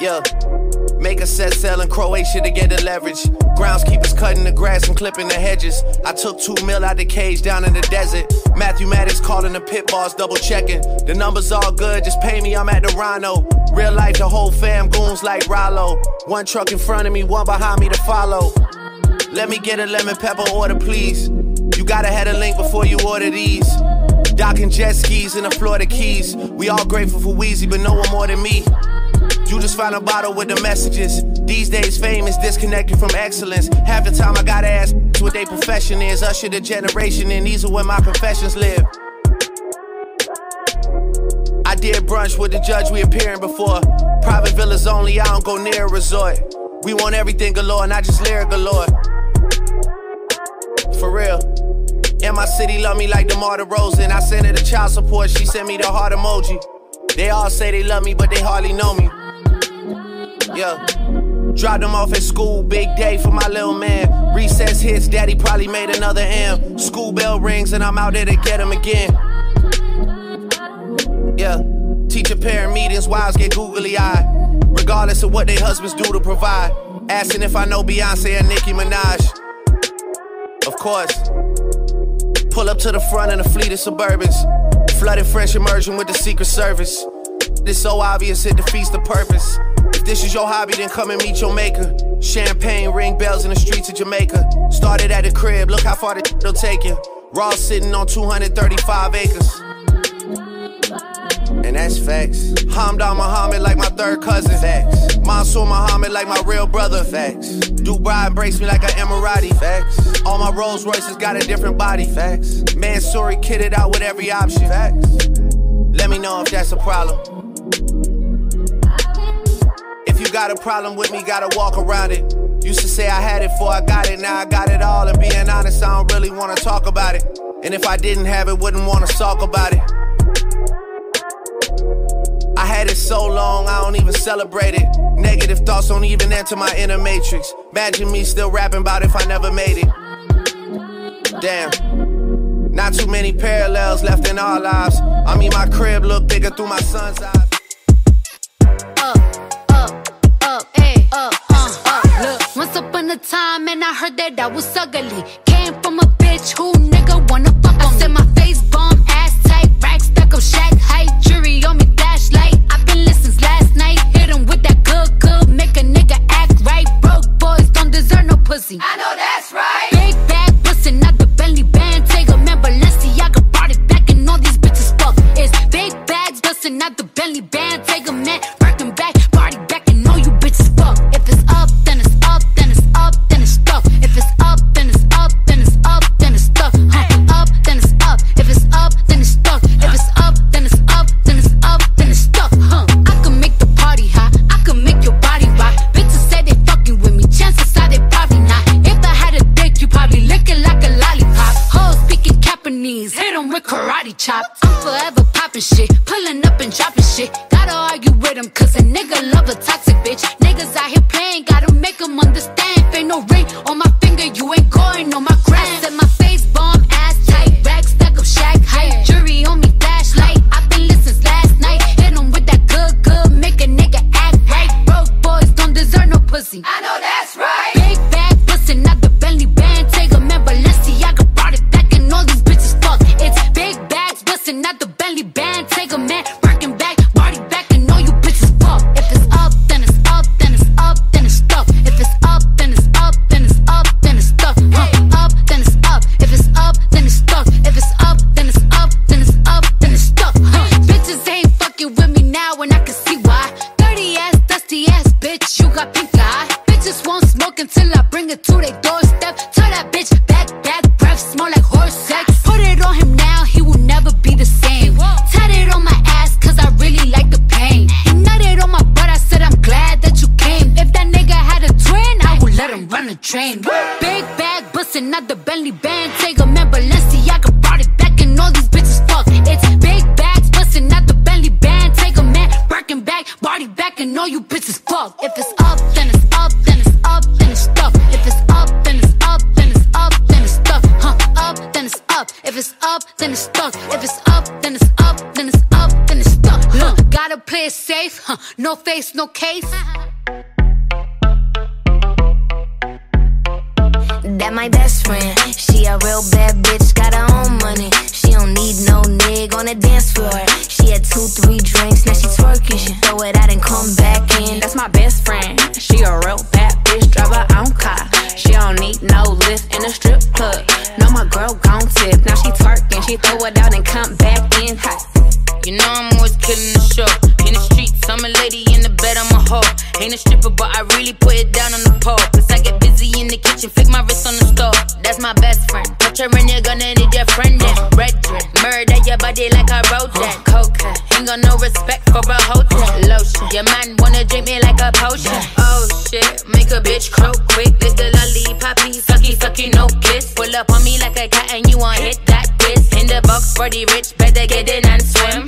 Speaker 4: Yeah. Make a set sell in Croatia to get the leverage. Groundskeepers cutting the grass and clipping the hedges. I took two mil out the cage down in the desert. Matthew Maddox calling the pit boss, double checking. The numbers all good, just pay me, I'm at the Rhino. Real life, the whole fam goons like Rollo. One truck in front of me, one behind me to follow. Let me get a lemon pepper order, please. You gotta have a link before you order these. Docking jet skis in the Florida Keys. We all grateful for Weezy, but no one more than me. You just find a bottle with the messages. These days, fame is disconnected from excellence. Half the time, I gotta ask what their profession is. Usher the generation, and these are where my confessions live. I did brunch with the judge we appearing before. Private villas only, I don't go near a resort. We want everything galore, not just lyric galore. For real. And my city love me like the DeMar DeRozan. I sent her the child support, she sent me the heart emoji. They all say they love me, but they hardly know me. Yeah. Dropped them off at school, big day for my little man. Recess hits, daddy probably made another M. School bell rings, and I'm out there to get him again. Yeah. Teacher parent meetings, wives get googly eyed. Regardless of what their husbands do to provide. Asking if I know Beyonce and Nicki Minaj. Of course. Pull up to the front in a fleet of Suburbans. Flooded French immersion with the Secret Service. This so obvious it defeats the purpose. This is your hobby, then come and meet your maker. Champagne ring bells in the streets of Jamaica. Started at the crib, look how far this will take you. Raw sitting on 235 acres. And that's facts. Hamdan Muhammad like my third cousin. Facts. Mansour Muhammad like my real brother. Facts. Dubai embrace me like an Emirati. Facts. All my Rolls Royces got a different body. Facts. Mansory kitted out with every option. Facts. Let me know if that's a problem. Got a problem with me, gotta walk around it. Used to say I had it before I got it, now I got it all. And being honest, I don't really wanna talk about it. And if I didn't have it, wouldn't wanna talk about it. I had it so long, I don't even celebrate it. Negative thoughts don't even enter my inner matrix. Imagine me still rapping about if I never made it. Damn. Not too many parallels left in our lives. I mean, my crib look bigger through my son's eyes.
Speaker 22: A time, and I heard that I was ugly. Came from a bitch who nigga wanna fuck on I said my face bomb, ass tight, rack stuck up, shack height, jury on me, flashlight. I've been listening last night. Hit him with that good, good, make a nigga act right. Broke boys don't deserve no pussy. I know that's right. Karate chop. I'm forever popping shit, pulling up and dropping shit. Gotta argue with 'em, cause a nigga love a toxic bitch. Niggas out here playing, gotta make 'em understand. Ain't no ring on my finger, you ain't going on my
Speaker 23: a strip club. No, my girl gon' tip. Now she twerking, she throw it out and come back in hot.
Speaker 24: You know I'm always killing the show. In the streets, I'm a lady in the bed, I'm a hoe. Ain't a stripper, but I really put it down on the pole. Cause I get busy in the kitchen, flick my wrist on the stove. That's my best friend. Put her in, you're gonna need your friend in. Red drip, murder your body like I wrote that. Coca, ain't got no respect for a hotel. Your man wanna drink me like a potion. Oh shit, make a bitch croak quick. Lick the lollipoppy, sucky, sucky, no kiss. Pull up on me like a cat and you want hit that piss. In the box for the rich, better get in and swim.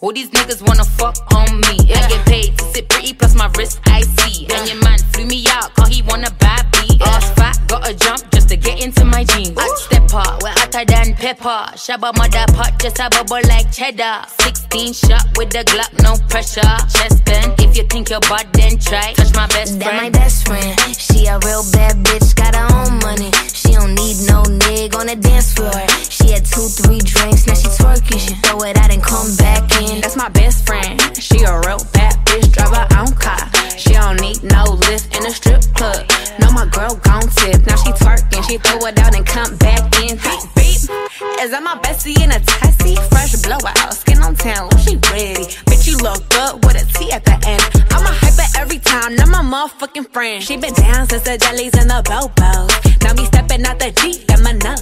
Speaker 24: All these niggas wanna fuck on me. I get paid to sit pretty, plus my wrist I see. And your man flew me out, cause he wanna buy me. Ass fat, gotta jump just to get into my jeans. I step up, we're hotter than pepper. Shabba mother pot, just a bubble like cheddar. 16 shot with the Glock, no pressure. Chest bend, if you think you're bad, then try. Touch my best
Speaker 25: That my
Speaker 24: friend.
Speaker 25: best friend. She a real bad bitch, got her own money. She don't need no nigga on the dance floor. She had two, three drinks, now she twerking. She throw it out and come back in.
Speaker 23: That's my best friend. She a real bad bitch, drive her own car. She don't need no lift in a strip club. No, my girl gon' tip. Now she twerking, she throw it out and come back in. Beep, beep. Is that my bestie in a taxi? Fresh blowout, skin on town, she ready. Bitch, you look good with a T at the end. I'm a hyper every time, not my motherfucking friend. She been down since the jellies and the bobos. Now me stepping out the Jeep, got my nut.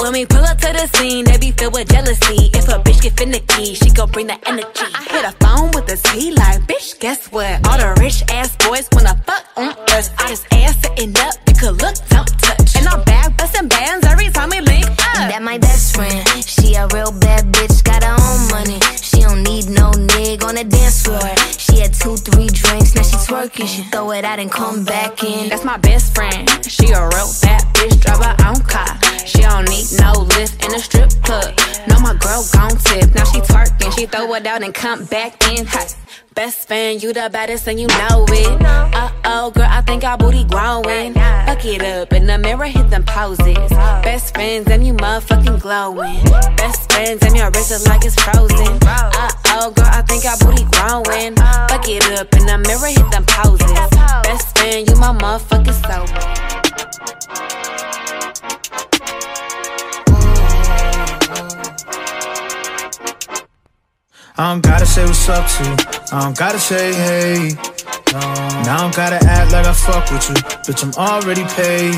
Speaker 23: When we pull up to the scene, they be filled with jealousy. If a bitch get finicky, she gon' bring the energy. I hit a phone with a T like, bitch, guess what? All the rich ass boys wanna fuck on us. I just ass sitting up, you could look, don't touch. And I'm back busting bands every time we link up.
Speaker 25: That my best friend. She a real bad bitch, got her own money. She don't need no nigga on the dance floor. She had two, three drinks, now she twerking. She throw it out and come back in.
Speaker 23: That's my best friend. She a real bad bitch, drive her own car. She don't need no lift in a strip club. No, my girl gon' tip. Now she twerking, she throw it out and come back in hot. Best friend, you the baddest and you know it. Uh oh, girl, I think our booty growing. Fuck it up in the mirror, hit them poses. Best friends and you motherfucking glowing. Best friends and your wrist is like it's frozen. Uh oh, girl, I think our booty growing. Fuck it up in the mirror, hit them poses. Best friend, you my motherfucking soul.
Speaker 26: I don't gotta say what's up to you. I don't gotta say hey. No. Now I don't gotta act like I fuck with you. Bitch, I'm already paid.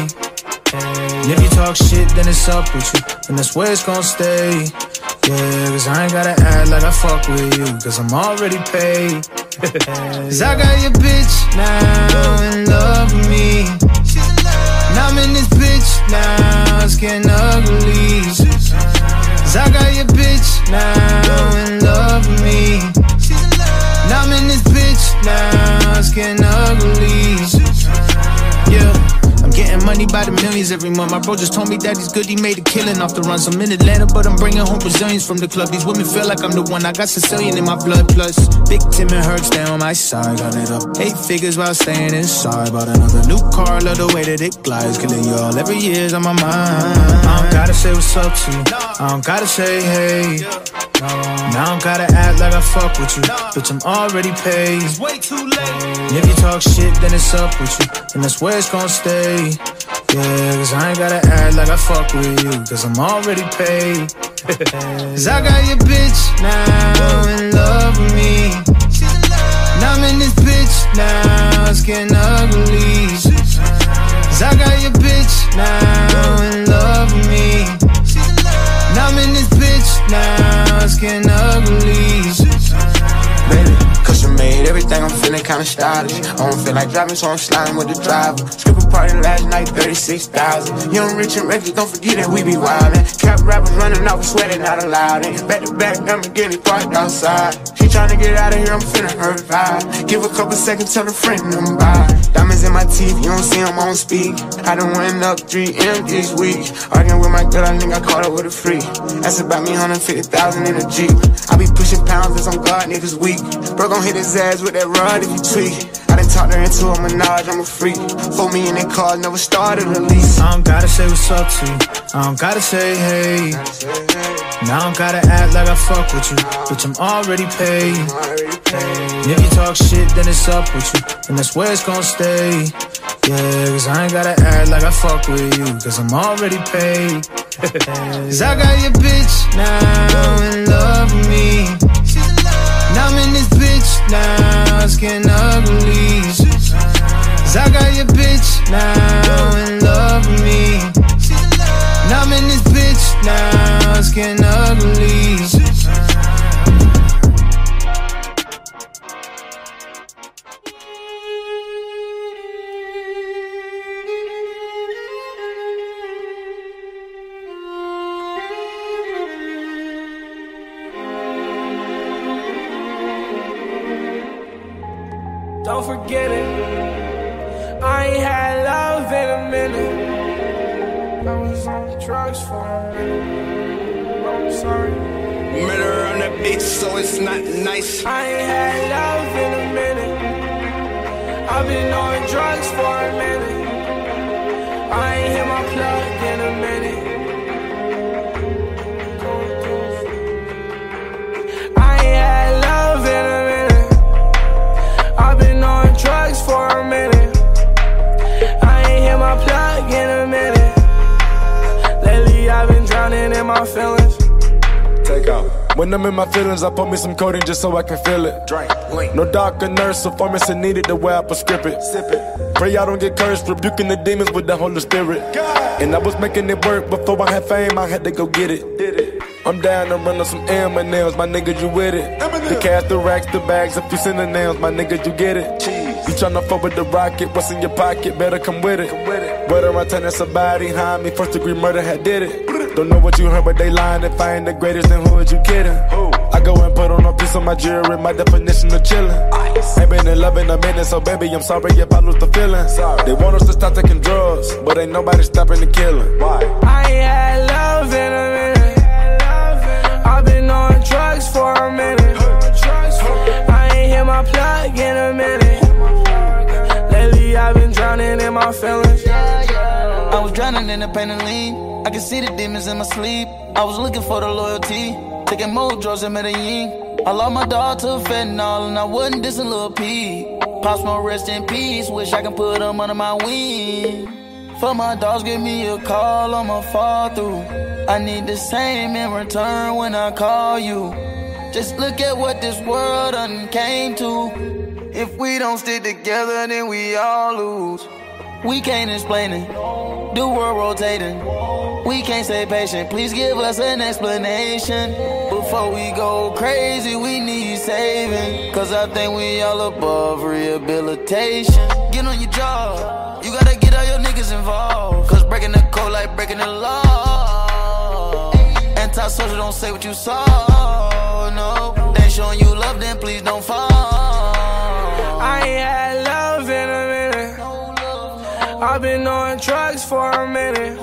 Speaker 26: And if you talk shit, then it's up with you. And that's where it's gonna stay. Yeah, cause I ain't gotta act like I fuck with you. Cause I'm already paid. Cause I got your bitch now in love with me. Now I'm in this bitch now, it's getting ugly. Cause I got your bitch now in love with me. Now I'm in this bitch now, it's getting ugly. Yeah. I'm getting money by the millions every month. My bro just told me that he's good, he made a killing off the runs. I'm in Atlanta, but I'm bringing home Brazilians from the club. These women feel like I'm the one. I got Sicilian in my blood, plus Big Tim and stay on my side. Got it up eight figures while staying inside. Bought another new car, love the way that it glides. Killing y'all every year's on my mind. I don't gotta say what's up to you. I don't gotta say hey. Now I don't gotta act like I fuck with you. Bitch, I'm already paid. It's way too late. And if you talk shit, then it's up with you. And that's where it's gonna stay. Yeah, cause I ain't gotta act like I fuck with you. Cause I'm already paid. Cause I got your bitch now in love with me. Now I'm in this bitch now, it's getting ugly. Cause I got your bitch now in love with me. Now I'm in this bitch now, it's getting ugly.
Speaker 5: baby. Custom made everything, I'm feeling kinda stylish. I don't feel like driving, so I'm sliding with the driver. Party last night, 36,000. Young, rich, and reckless, don't forget that we be wildin'. Cap rappers running off, sweating, not allowed. And back to back, I'm getting parked outside. She tryna get out of here, I'm finna hurt vibe. Give a couple seconds, tell a friend bye. Diamonds in my teeth, you don't see them, I don't speak. I done went up 3M this week. Arguing with my girl, I think I caught her with a free. That's about me, 150,000 in a Jeep. I be pushing pounds as I'm God, niggas weak. Bro gon' hit his ass with that rod if you tweak. I done talked her into a menage, I'm a freak. Four million in cars, never started a lease.
Speaker 26: I don't gotta say what's up to you. I don't gotta say hey. Now I don't gotta act like I fuck with you. Bitch, I'm already paid. And if you talk shit, then it's up with you. And that's where it's gonna stay. Yeah, cause I ain't gotta act like I fuck with you. Cause I'm already paid. cause I got your bitch now in love with me. Now I'm in this bitch now, it's getting ugly. Cause I got your bitch now in love with me. Now I'm in this bitch now, it's getting ugly.
Speaker 27: Drugs for. I'm sorry.
Speaker 28: Murder on so it's not nice.
Speaker 27: I ain't had love in a minute. I've been on drugs for a minute. My feelings.
Speaker 8: Take out. When I'm in my feelings, I put me some codeine just so I can feel it.
Speaker 28: Drink, blink.
Speaker 8: No doctor, nurse, or pharmacy needed the way I prescribe it.
Speaker 28: Sip it.
Speaker 8: Pray I don't get cursed, rebuking the demons with the Holy Spirit. And I was making it work before I had fame, I had to go get it.
Speaker 28: Did it.
Speaker 8: I'm down to run on some M&M's, my nigga, you with it. The cash, the racks, the bags, a few synonyms, my nigga, you get it. You tryna fuck with the rocket, what's in your pocket, better come with it. Come with it. Whether I turn somebody behind me, first degree murder had did it. Don't know what you heard, but they lying. If I ain't the greatest, then who is you kidding? I go and put on a piece of my jewelry, my definition of chillin'. Ain't been in love in a minute, so baby, I'm sorry if I lose the feeling. Sorry. They want us to stop taking drugs, but ain't nobody stopping the killing. Why?
Speaker 27: I ain't had love in a minute. I've been on drugs for a minute. I ain't hit my plug in a minute. Lately I've been drowning in my feelings.
Speaker 9: I was drowning in the pain and lean. I could see the demons in my sleep. I was looking for the loyalty. Taking more drugs in Medellin. I lost my dog to fentanyl and I wasn't dissing Lil P. Pops my rest in peace. Wish I could put them under my wing. For my dogs, give me a call, I'ma fall through. I need the same in return when I call you. Just look at what this world done came to. If we don't stick together, then we all lose. We can't explain it. The world rotating. We can't stay patient. Please give us an explanation. Before we go crazy, we need saving. Cause I think we all above rehabilitation. Get on your job. You gotta get all your niggas involved. Cause breaking the code like breaking the law. Antisocial don't say what you saw. No, they showing you love, then please don't fall.
Speaker 27: Drugs for a minute.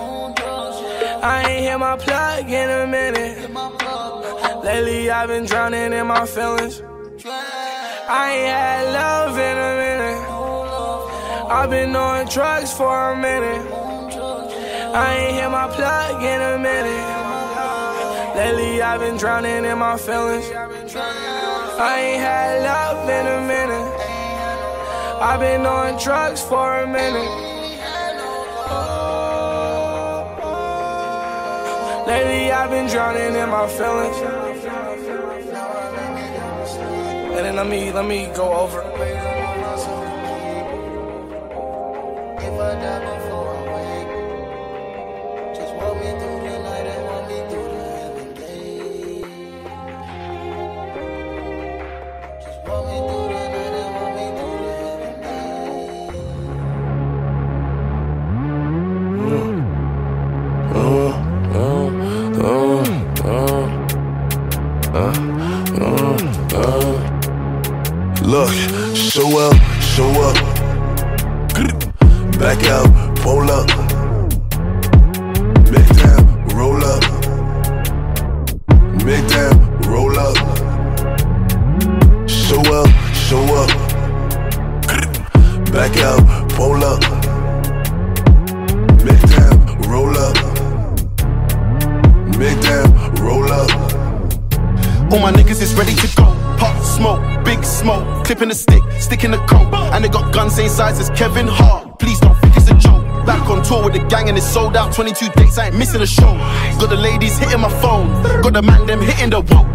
Speaker 27: I ain't hit my plug in a minute. Lately I've been drowning in my feelings. I ain't had love in a minute. I've been on drugs for a minute. I ain't hit my plug in a minute. Lately I've been drowning in my feelings. I ain't had love in a minute. I've been on drugs for a minute. Lately I've been drowning in my feelings. And then let me let me go over.
Speaker 15: Guns same size as Kevin Hart. Please don't think it's a joke. Back on tour with the gang and it's sold out. 22 dates, I ain't missing a show. Got the ladies hitting my phone, got the man them hitting the whoa.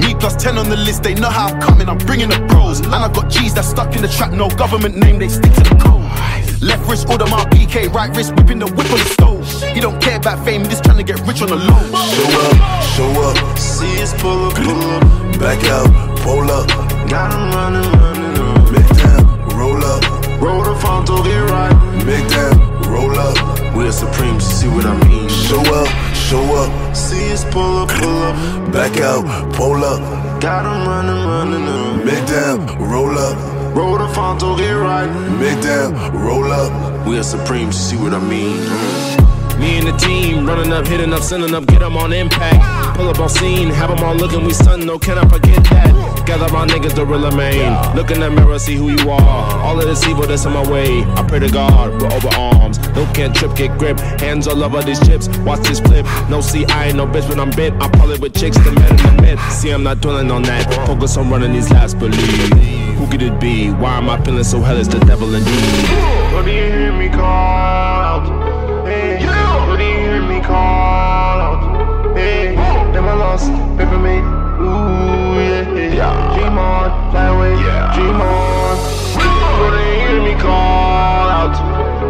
Speaker 15: Me plus 10 on the list, they know how I'm coming, I'm bringing the bros. And I got G's that stuck in the trap, no government name, they stick to the code. Left wrist, order my PK, right wrist, whipping the whip on the stove. He don't care about fame, he just trying to get rich on the low.
Speaker 29: Show up, show up.
Speaker 15: See us pull up, pull up.
Speaker 29: Back out, pull up.
Speaker 15: Got 'em running, running up.
Speaker 29: Make down, roll up.
Speaker 15: Roll the front to get right.
Speaker 29: Make down, roll up.
Speaker 15: We're supreme, see what I mean.
Speaker 29: Show up, show up.
Speaker 15: See us pull up, pull up.
Speaker 29: Back out, pull up.
Speaker 15: Got 'em running, running up.
Speaker 29: Make down, roll up.
Speaker 15: Roll the front to get right.
Speaker 29: Make down, roll up.
Speaker 15: We are supreme, see what I mean.
Speaker 30: Me and the team running up, hitting up, sending up, get them on impact. Pull up on scene, have them all looking, we stun, no, can I forget that? Gather my niggas, the real main. Look in the mirror, see who you are. All of this evil that's in my way. I pray to God, we're over arms. No can't trip, get grip. Hands all over these chips, watch this flip. No, see, I ain't no bitch when I'm bit. I'm probably with chicks, the men in the mid. See, I'm not dwelling on that. Focus on running these laps, believe. Who could it be? Why am I feeling so hell? It's the devil indeed.
Speaker 15: What do you hear me call out? Call out? Hey, I lost, pay for me. Ooh, yeah, yeah. Dream on, fly away, dream on. Do you hear me call out?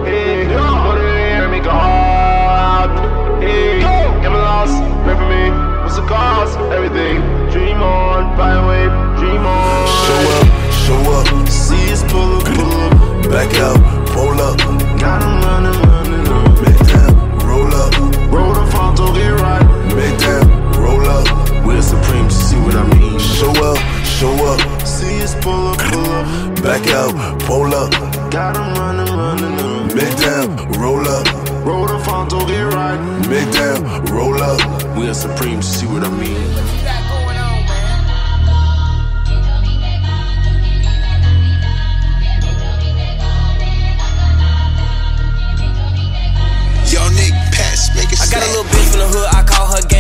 Speaker 15: Hey, do you hear me call out? Hey, I lost, pray for me. What's the cost? Everything. Dream on, fly away, dream on.
Speaker 29: Show up, show up.
Speaker 15: See us pull up, pull up.
Speaker 29: Back out, pull up.
Speaker 15: Supreme, see what I mean.
Speaker 29: Show up, show up.
Speaker 15: See us pull up, pull up.
Speaker 29: Back out, pull up.
Speaker 15: Got 'em running, running up.
Speaker 29: Make down, roll up.
Speaker 15: Roll the front to get right.
Speaker 29: Make down, roll up.
Speaker 15: We're supreme, see what I mean.
Speaker 31: Yo, Nick, pass, make it
Speaker 32: I got a little bitch from the hood,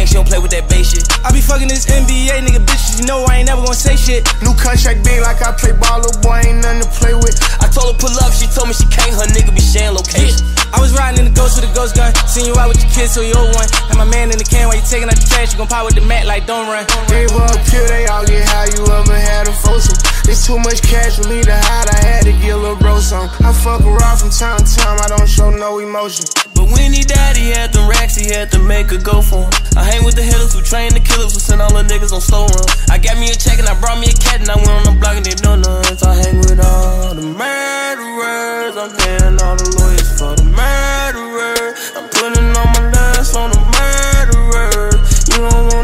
Speaker 32: She don't play with that bass shit. I be fucking this NBA nigga bitches, you know I ain't never gonna say shit.
Speaker 5: New contract big like I play ball, little boy ain't nothing to play with.
Speaker 32: I told her pull up, she told me she can't, her nigga be sharing location. I was riding in the ghost with a ghost gun, seen you out with your kids, so you old one. Had my man in the can while you taking out the trash, you gon' pop with the mat like don't run.
Speaker 5: Gave her a pill, they all get high, you ever had a foursome. It's too much cash for me to hide, I had to get a little bro some. I fuck around from time to time, I don't show no emotion.
Speaker 32: But when he died, he had them racks, he had to make a go for him. I hang with the hitters who train the killers who send all the niggas on slow run. I got me a check and I brought me a cat and I went on the block and they donuts. I hang with all the murderers, I'm paying all the lawyers for the murderers. I'm putting all my lust on the murderers. You don't wanna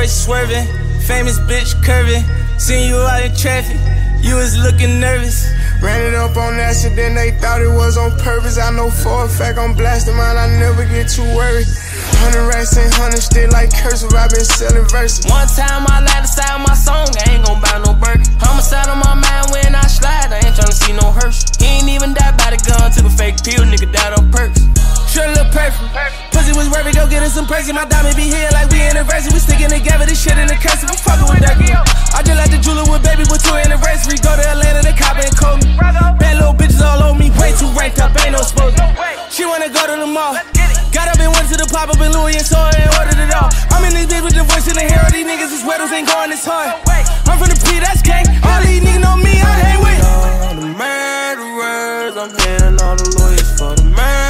Speaker 32: Royce swerving, famous bitch curving. Seen you out in traffic, you was looking nervous.
Speaker 5: Ran it up on accident, they thought it was on purpose. I know for a fact I'm blasting mine, I never get too worried. Hundred racks and hundred still like cursive, i been selling verses.
Speaker 32: One time I lied inside my song, I ain't gon' buy no burger. Homicide on my mind when I slide, I ain't tryna see no hearse. He ain't even died by the gun, took a fake pill, nigga died on perks. Sure look perfect. Pussy was worth it, go get us some perky. My diamond be here like we anniversary. We sticking together, this shit in the cursive. I'm fucking with that girl. I just like the jeweler with baby with two anniversary. Go to Atlanta, the cop and call me. Bad little bitches all on me, way too ranked up, ain't no supposed She wanna go to the mall. Got up and went to the pop up in Louis and saw it and ordered it all. I'm in this bitch with the voice in the hair. All these niggas is weddles ain't going this hard. I'm from the P, that's gang. All these niggas know me, I hang with. All the murderers, I'm paying all the lawyers for the murderers.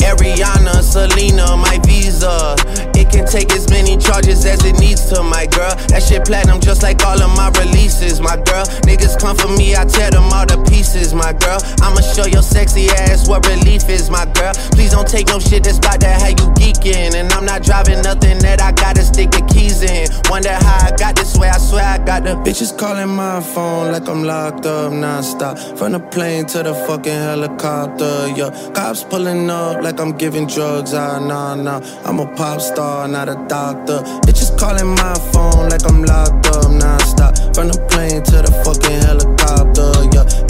Speaker 4: Ariana, Selena, my visa. It can take as many charges as it needs to, my girl. That shit platinum just like all of my releases, my girl. Niggas come for me, I tear them my girl. I'ma show your sexy ass what relief is, my girl. Please don't take no shit that's about that how you geeking. And I'm not driving nothing that I gotta stick the keys in. Wonder how I got this way, I swear I got the
Speaker 33: Bitches calling my phone like I'm locked up nonstop. From the plane to the fucking helicopter, yeah. Cops pulling up like I'm giving drugs, ah, nah, nah. I'm a pop star, not a doctor. Bitches calling my phone like I'm locked up nonstop. From the plane to the fucking helicopter.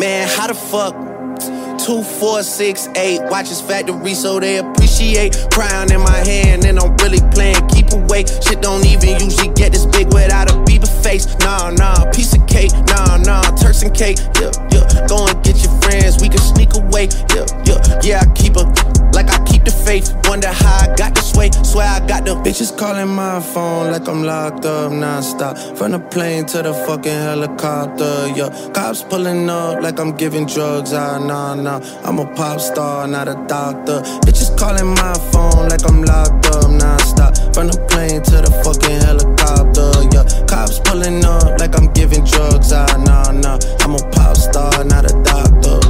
Speaker 4: Man, how the fuck? Two, four, six, eight. Watches factory so they appreciate. Crown in my hand and I'm really playing keep away. Shit don't even usually get this big without a Bieber face. Nah, nah, piece of cake. Nah, nah, Turks and cake. Yeah, yeah. Go and get your friends, we can sneak away. Yeah, yeah, yeah. I keep her like I keep the faith. Wonder how I got this way. Swear I got the
Speaker 33: Bitches calling my phone like I'm locked up nonstop. From the plane to the fucking helicopter, yeah. Cops pulling up like I'm giving drugs, ah, nah, nah now. I'm a pop star, not a doctor. Bitches calling my phone like I'm locked up nonstop. From the plane to the fucking helicopter, yeah.
Speaker 4: Cops pulling up like I'm giving drugs out, nah, nah. I'm a pop star, not a doctor.